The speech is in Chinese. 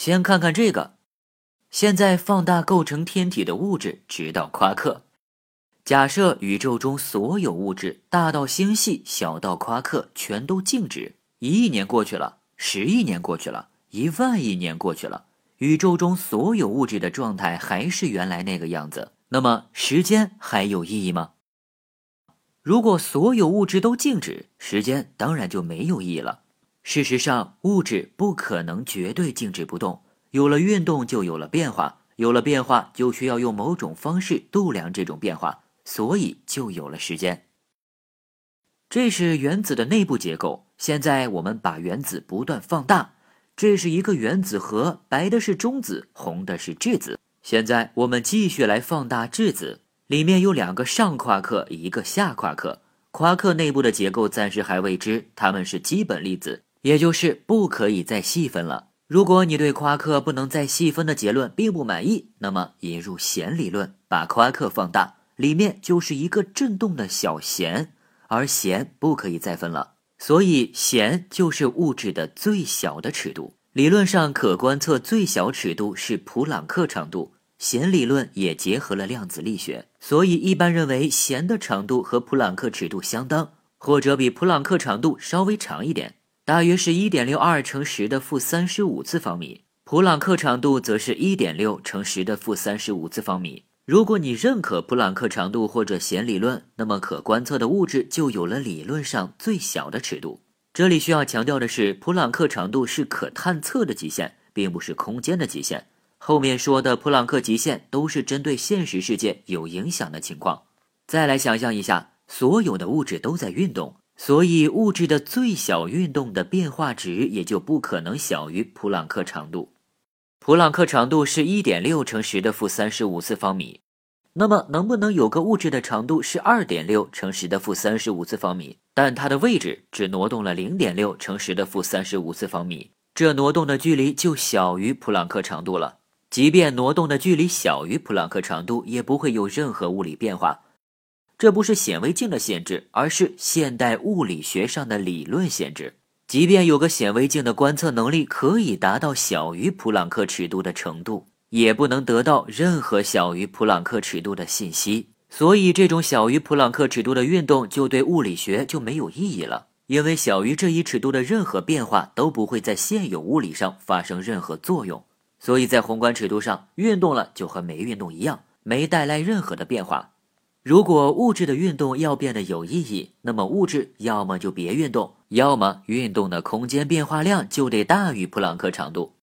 先看看这个，现在放大构成天体的物质，直到夸克。假设宇宙中所有物质，大到星系，小到夸克，全都静止。一亿年过去了，十亿年过去了，一万亿年过去了，宇宙中所有物质的状态还是原来那个样子。那么，时间还有意义吗？如果所有物质都静止，时间当然就没有意义了。事实上，物质不可能绝对静止不动。有了运动，就有了变化；有了变化，就需要用某种方式度量这种变化，所以就有了时间。这是原子的内部结构。现在我们把原子不断放大。这是一个原子核，白的是中子，红的是质子。现在我们继续来放大质子，里面有两个上夸克，一个下夸克。夸克内部的结构暂时还未知，它们是基本粒子。也就是不可以再细分了。如果你对夸克不能再细分的结论并不满意，那么引入弦理论，把夸克放大，里面就是一个振动的小弦，而弦不可以再分了。所以弦就是物质的最小的尺度。理论上可观测最小尺度是普朗克长度。弦理论也结合了量子力学，所以一般认为弦的长度和普朗克尺度相当，或者比普朗克长度稍微长一点。大约是一点六二乘十的负三十五次方米，普朗克长度则是一点六乘十的负三十五次方米。如果你认可普朗克长度或者弦理论，那么可观测的物质就有了理论上最小的尺度。这里需要强调的是，普朗克长度是可探测的极限，并不是空间的极限。后面说的普朗克极限都是针对现实世界有影响的情况。再来想象一下，所有的物质都在运动。所以，物质的最小运动的变化值也就不可能小于普朗克长度。普朗克长度是一点六乘十的负三十五次方米。那么，能不能有个物质的长度是二点六乘十的负三十五次方米，但它的位置只挪动了零点六乘十的负三十五次方米？这挪动的距离就小于普朗克长度了。即便挪动的距离小于普朗克长度，也不会有任何物理变化。这不是显微镜的限制，而是现代物理学上的理论限制。即便有个显微镜的观测能力可以达到小于普朗克尺度的程度，也不能得到任何小于普朗克尺度的信息。所以，这种小于普朗克尺度的运动就对物理学就没有意义了，因为小于这一尺度的任何变化都不会在现有物理上发生任何作用。所以在宏观尺度上，运动了就和没运动一样，没带来任何的变化。如果物质的运动要变得有意义，那么物质要么就别运动，要么运动的空间变化量就得大于普朗克长度。